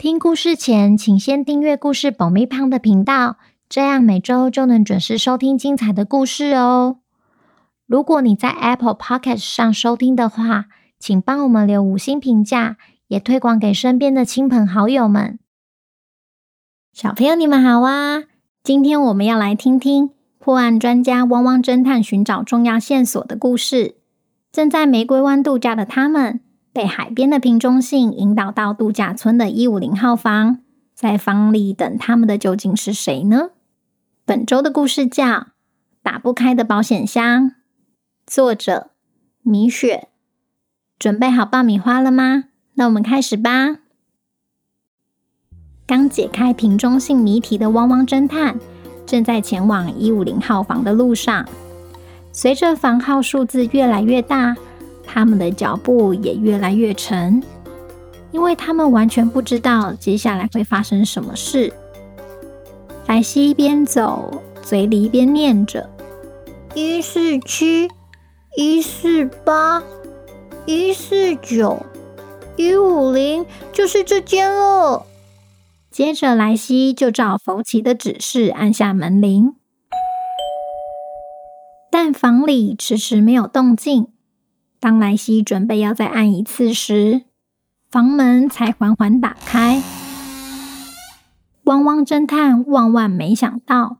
听故事前，请先订阅故事保密胖的频道，这样每周就能准时收听精彩的故事哦。如果你在 Apple Podcast 上收听的话，请帮我们留五星评价，也推广给身边的亲朋好友们。小朋友，你们好啊！今天我们要来听听破案专家汪汪侦探寻找重要线索的故事。正在玫瑰湾度假的他们。被海边的瓶中信引导到度假村的一五零号房，在房里等他们的究竟是谁呢？本周的故事叫《打不开的保险箱》，作者米雪。准备好爆米花了吗？那我们开始吧。刚解开瓶中信谜题的汪汪侦探，正在前往一五零号房的路上。随着房号数字越来越大。他们的脚步也越来越沉，因为他们完全不知道接下来会发生什么事。莱西一边走，嘴里一边念着：“一四七，一四八，一四九，一五零，就是这间了。”接着，莱西就照冯奇的指示按下门铃，但房里迟迟没有动静。当莱西准备要再按一次时，房门才缓缓打开。汪汪侦探万万没想到，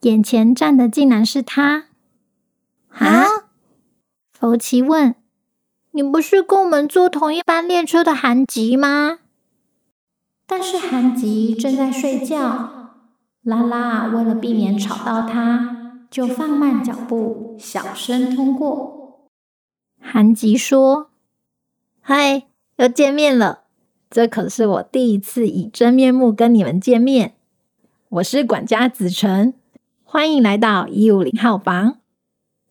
眼前站的竟然是他！啊？福奇问：“你不是跟我们坐同一班列车的韩吉吗？”但是韩吉正在睡觉。拉拉为了避免吵到他，就放慢脚步，小声通过。韩吉说：“嗨，又见面了！这可是我第一次以真面目跟你们见面。我是管家子辰，欢迎来到一五零号房。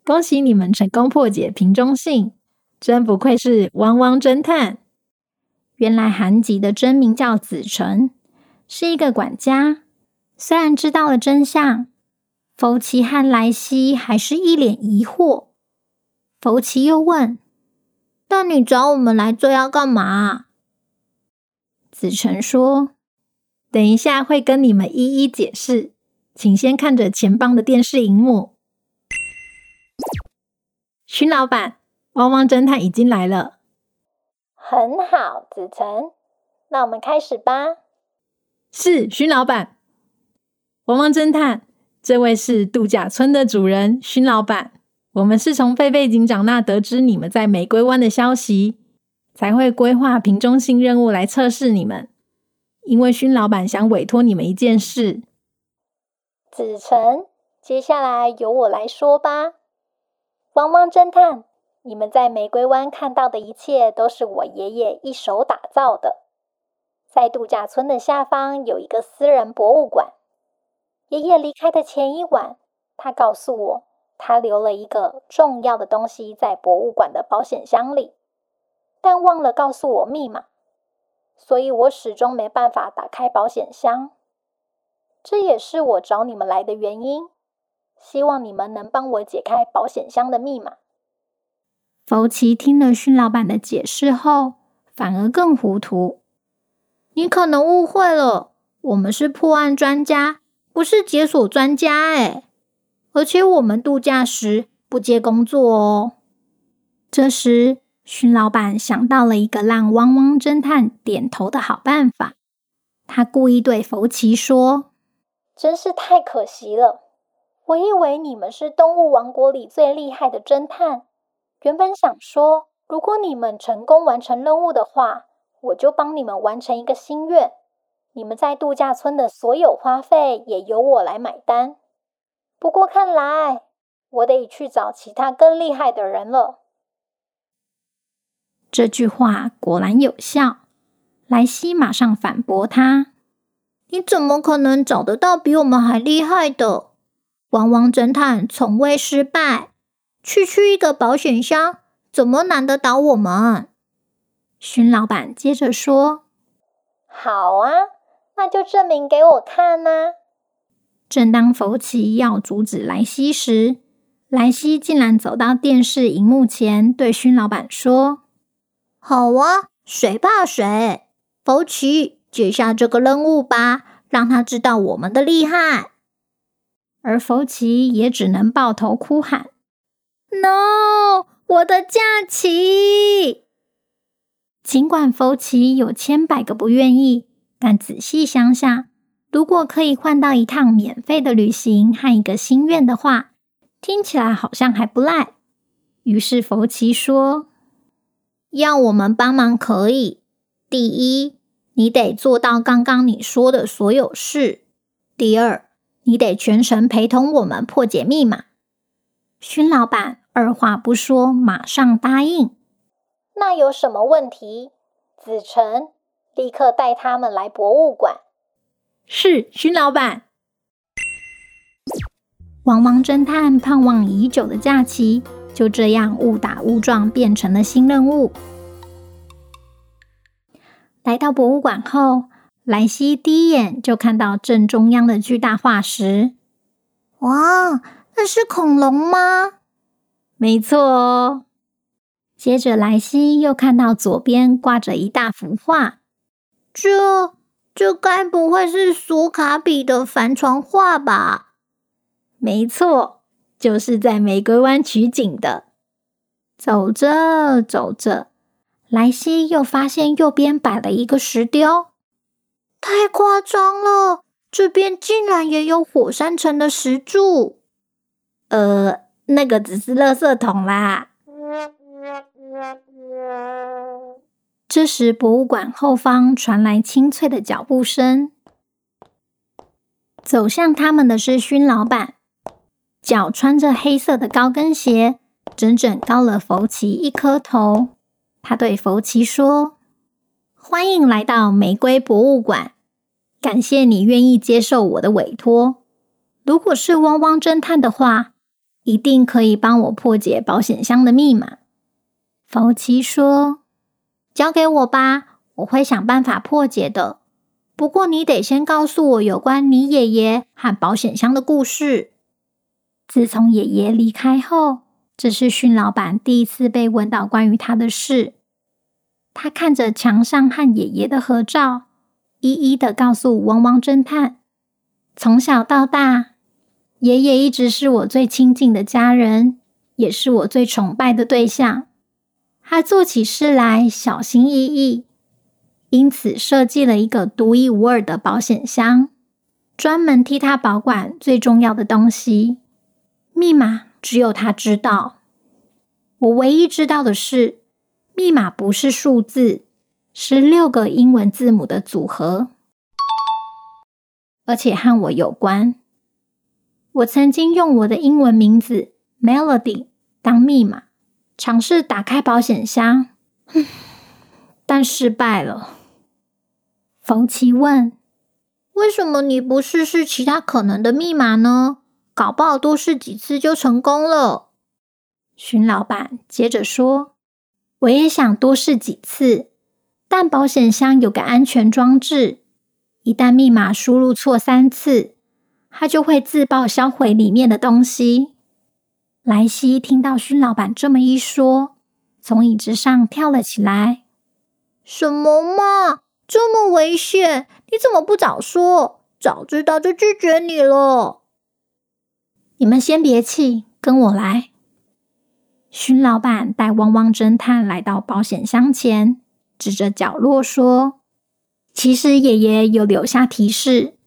恭喜你们成功破解瓶中信，真不愧是汪汪侦探。原来韩吉的真名叫子辰，是一个管家。虽然知道了真相，福奇和莱西还是一脸疑惑。”福奇又问：“但你找我们来这要干嘛？”子辰说：“等一下会跟你们一一解释，请先看着前方的电视荧幕。”勋老板，汪汪侦探已经来了。很好，子辰，那我们开始吧。是，勋老板。汪汪侦探，这位是度假村的主人，勋老板。我们是从贝贝警长那得知你们在玫瑰湾的消息，才会规划瓶中信任务来测试你们。因为勋老板想委托你们一件事。子辰，接下来由我来说吧。汪汪侦探，你们在玫瑰湾看到的一切都是我爷爷一手打造的。在度假村的下方有一个私人博物馆。爷爷离开的前一晚，他告诉我。他留了一个重要的东西在博物馆的保险箱里，但忘了告诉我密码，所以我始终没办法打开保险箱。这也是我找你们来的原因，希望你们能帮我解开保险箱的密码。福奇听了勋老板的解释后，反而更糊涂。你可能误会了，我们是破案专家，不是解锁专家，哎。而且我们度假时不接工作哦。这时，勋老板想到了一个让汪汪侦探点头的好办法。他故意对福奇说：“真是太可惜了，我以为你们是动物王国里最厉害的侦探。原本想说，如果你们成功完成任务的话，我就帮你们完成一个心愿。你们在度假村的所有花费也由我来买单。”不过看来我得去找其他更厉害的人了。这句话果然有效，莱西马上反驳他：“你怎么可能找得到比我们还厉害的？汪汪侦探从未失败，区区一个保险箱，怎么难得倒我们？荀老板接着说：“好啊，那就证明给我看呐。”正当福奇要阻止莱西时，莱西竟然走到电视荧幕前，对勋老板说：“好啊，谁怕谁？福奇，接下这个任务吧，让他知道我们的厉害。”而福奇也只能抱头哭喊：“No，我的假期！”尽管福奇有千百个不愿意，但仔细想想，如果可以换到一趟免费的旅行和一个心愿的话，听起来好像还不赖。于是福奇说：“要我们帮忙可以。第一，你得做到刚刚你说的所有事；第二，你得全程陪同我们破解密码。”荀老板二话不说，马上答应。那有什么问题？子成，立刻带他们来博物馆。是，荀老板。汪汪侦探盼望已久的假期，就这样误打误撞变成了新任务。来到博物馆后，莱西第一眼就看到正中央的巨大化石。哇，那是恐龙吗？没错哦。接着，莱西又看到左边挂着一大幅画，这这该不会是索卡比的帆船画吧？没错，就是在玫瑰湾取景的。走着走着，莱西又发现右边摆了一个石雕，太夸张了！这边竟然也有火山城的石柱。呃，那个只是垃圾桶啦。这时，博物馆后方传来清脆的脚步声，走向他们的是勋老板。脚穿着黑色的高跟鞋，整整高了福奇一颗头。他对福奇说：“欢迎来到玫瑰博物馆，感谢你愿意接受我的委托。如果是汪汪侦探的话，一定可以帮我破解保险箱的密码。”福奇说：“交给我吧，我会想办法破解的。不过你得先告诉我有关你爷爷和保险箱的故事。”自从爷爷离开后，这是荀老板第一次被问到关于他的事。他看着墙上和爷爷的合照，一一的告诉汪汪侦探：从小到大，爷爷一直是我最亲近的家人，也是我最崇拜的对象。他做起事来小心翼翼，因此设计了一个独一无二的保险箱，专门替他保管最重要的东西。密码只有他知道。我唯一知道的是，密码不是数字，是六个英文字母的组合，而且和我有关。我曾经用我的英文名字 Melody 当密码，尝试打开保险箱，但失败了。冯奇问：“为什么你不试试其他可能的密码呢？”搞不好多试几次就成功了。荀老板接着说：“我也想多试几次，但保险箱有个安全装置，一旦密码输入错三次，它就会自爆销毁里面的东西。”莱西听到勋老板这么一说，从椅子上跳了起来：“什么嘛，这么危险！你怎么不早说？早知道就拒绝你了。”你们先别气，跟我来。勋老板带汪汪侦探来到保险箱前，指着角落说：“其实爷爷有留下提示，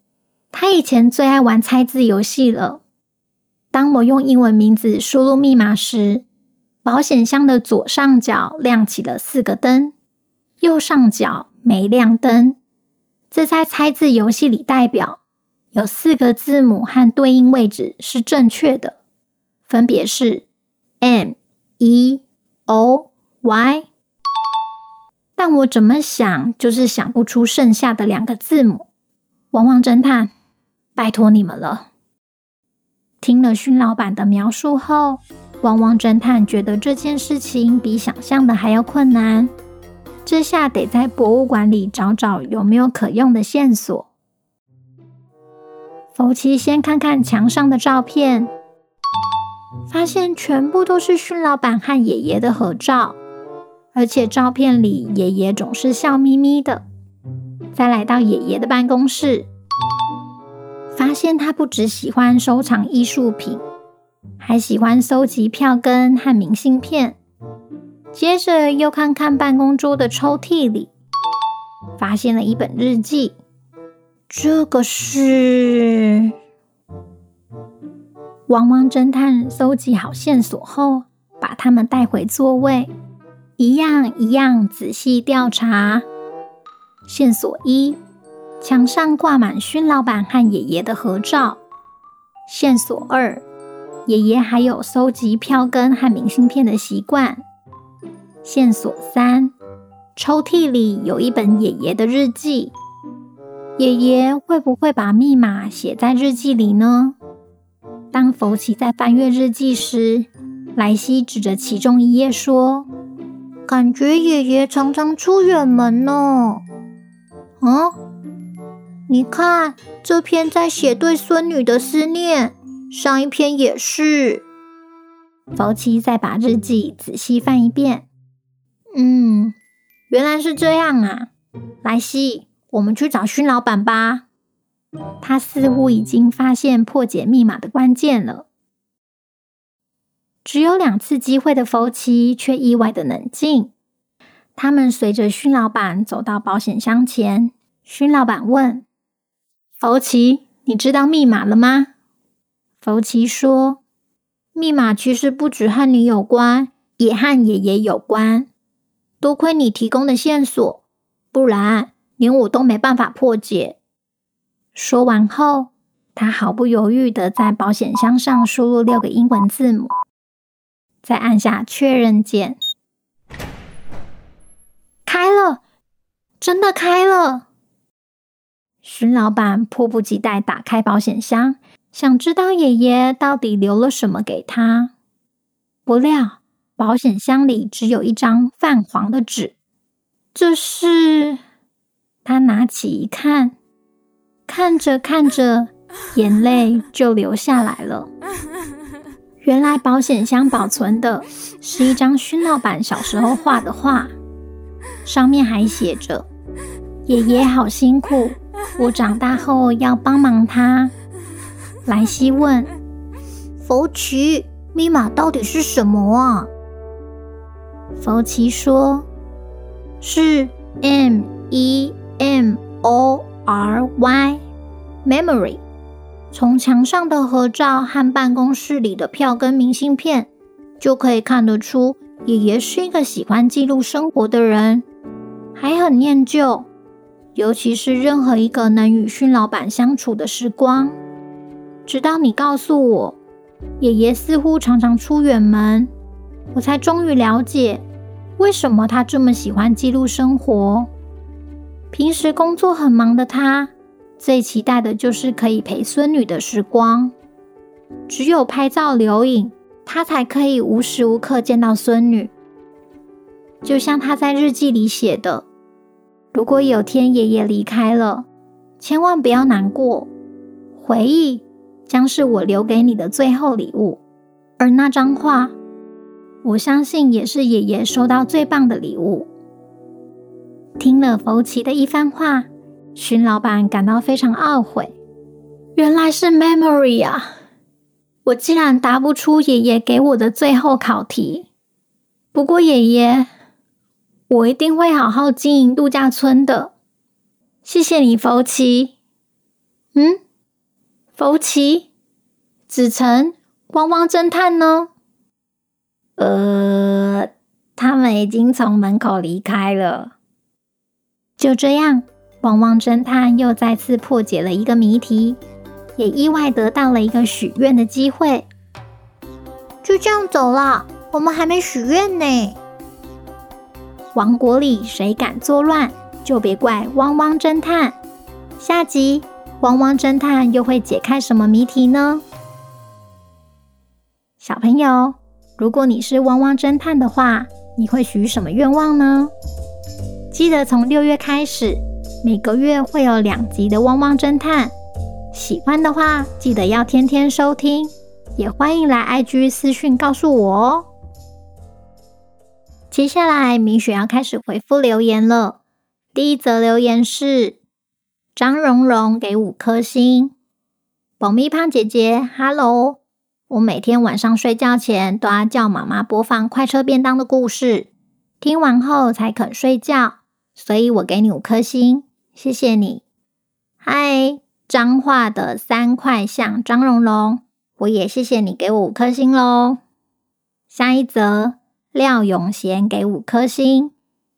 他以前最爱玩猜字游戏了。当我用英文名字输入密码时，保险箱的左上角亮起了四个灯，右上角没亮灯。这在猜字游戏里代表。”有四个字母和对应位置是正确的，分别是 M、E、O、Y。但我怎么想就是想不出剩下的两个字母。汪汪侦探，拜托你们了。听了勋老板的描述后，汪汪侦探觉得这件事情比想象的还要困难。这下得在博物馆里找找有没有可用的线索。福奇先看看墙上的照片，发现全部都是勋老板和爷爷的合照，而且照片里爷爷总是笑眯眯的。再来到爷爷的办公室，发现他不只喜欢收藏艺术品，还喜欢收集票根和明信片。接着又看看办公桌的抽屉里，发现了一本日记。这个是汪汪侦探搜集好线索后，把他们带回座位，一样一样仔细调查。线索一：墙上挂满勋老板和爷爷的合照。线索二：爷爷还有搜集票根和明信片的习惯。线索三：抽屉里有一本爷爷的日记，爷爷会不会把密码写在日记里呢？当福奇在翻阅日记时，莱西指着其中一页说：“感觉爷爷常常出远门呢。”嗯，你看这篇在写对孙女的思念，上一篇也是。福奇再把日记仔细翻一遍。嗯，原来是这样啊！莱西，我们去找勋老板吧。他似乎已经发现破解密码的关键了。只有两次机会的福奇却意外的冷静。他们随着勋老板走到保险箱前，勋老板问：“福奇，你知道密码了吗？”福奇说：“密码其实不止和你有关，也和爷爷有关。”多亏你提供的线索，不然连我都没办法破解。说完后，他毫不犹豫地在保险箱上输入六个英文字母，再按下确认键。开了，真的开了！勋老板迫不及待打开保险箱，想知道爷爷到底留了什么给他。不料，保险箱里只有一张泛黄的纸，这是他拿起一看，看着看着，眼泪就流下来了。原来保险箱保存的是一张勋老板小时候画的画，上面还写着：“爷爷好辛苦，我长大后要帮忙他。”莱西问：“福奇，密码到底是什么啊？”福奇说：“是 M E M O R Y，Memory。从墙上的合照和办公室里的票根明信片，就可以看得出爷爷是一个喜欢记录生活的人，还很念旧，尤其是任何一个能与勋老板相处的时光。直到你告诉我，爷爷似乎常常出远门。”我才终于了解，为什么他这么喜欢记录生活。平时工作很忙的他，最期待的就是可以陪孙女的时光。只有拍照留影，他才可以无时无刻见到孙女。就像他在日记里写的：“如果有天爷爷离开了，千万不要难过，回忆将是我留给你的最后礼物。”而那张画。我相信也是爷爷收到最棒的礼物。听了福奇的一番话，荀老板感到非常懊悔。原来是 memory 啊！我竟然答不出爷爷给我的最后考题。不过爷爷，我一定会好好经营度假村的。谢谢你，福奇。嗯，福奇，子成，汪汪侦探呢？呃，他们已经从门口离开了。就这样，汪汪侦探又再次破解了一个谜题，也意外得到了一个许愿的机会。就这样走了，我们还没许愿呢。王国里谁敢作乱，就别怪汪汪侦探。下集汪汪侦探又会解开什么谜题呢？小朋友，如果你是汪汪侦探的话，你会许什么愿望呢？记得从六月开始，每个月会有两集的《汪汪侦探》。喜欢的话，记得要天天收听，也欢迎来 IG 私讯告诉我哦。接下来，米雪要开始回复留言了。第一则留言是张蓉蓉给五颗星，爆米花姐姐，Hello，我每天晚上睡觉前都要叫妈妈播放快车便当的故事，听完后才肯睡觉，所以我给你五颗星，谢谢你。嗨。彰化的三块像张蓉蓉，我也谢谢你给我五颗星喽。下一则，廖永贤给五颗星，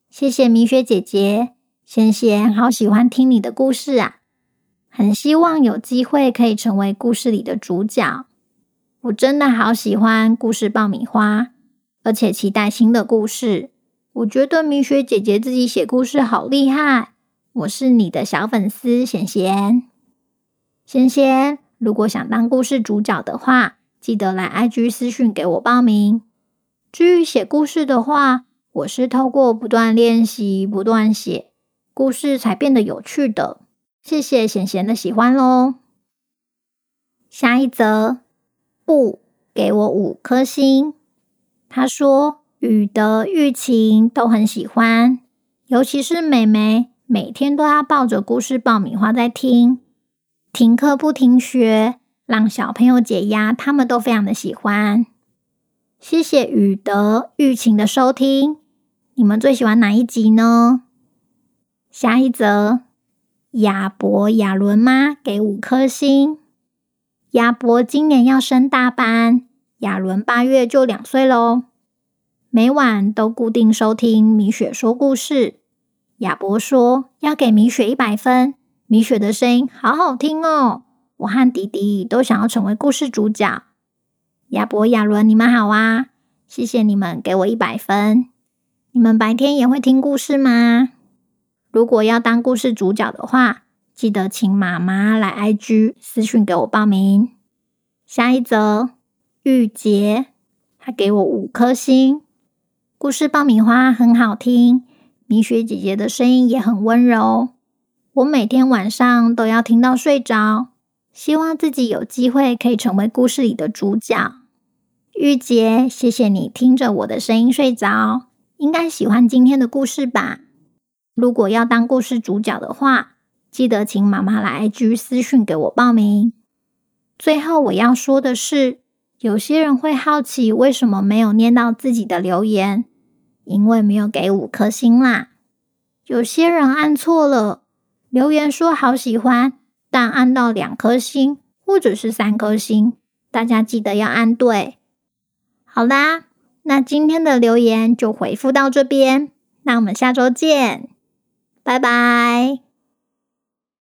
谢谢米雪姐姐，贤贤好喜欢听你的故事啊，很希望有机会可以成为故事里的主角。我真的好喜欢故事爆米花，而且期待新的故事。我觉得米雪姐姐自己写故事好厉害，我是你的小粉丝，贤贤。仙仙，如果想当故事主角的话，记得来 IG 私讯给我报名。至于写故事的话，我是透过不断练习、不断写故事才变得有趣的。谢谢贤贤的喜欢喽。下一则，不给我五颗星。他说雨的玉琴都很喜欢，尤其是美美，每天都要抱着故事爆米花在听。停课不停学，让小朋友解压，他们都非常的喜欢。谢谢雨德、玉琴的收听，你们最喜欢哪一集呢？下一则，亚博、亚伦妈给五颗星。亚博今年要升大班，亚伦八月就两岁喽。每晚都固定收听米雪说故事。亚博说要给米雪一百分。米雪的声音好好听哦，我和弟弟都想要成为故事主角。亚伯、亚伦，你们好啊！谢谢你们给我一百分。你们白天也会听故事吗？如果要当故事主角的话，记得请妈妈来 IG 私讯给我报名。下一则，玉洁，他给我五颗星。故事爆米花很好听，米雪姐姐的声音也很温柔。我每天晚上都要听到睡着，希望自己有机会可以成为故事里的主角。玉洁，谢谢你听着我的声音睡着，应该喜欢今天的故事吧？如果要当故事主角的话，记得请妈妈来 IG 私讯给我报名。最后我要说的是，有些人会好奇为什么没有念到自己的留言，因为没有给五颗星啦。有些人按错了。留言说好喜欢，但按到两颗星或者是三颗星，大家记得要按对。好啦，那今天的留言就回复到这边，那我们下周见，拜拜。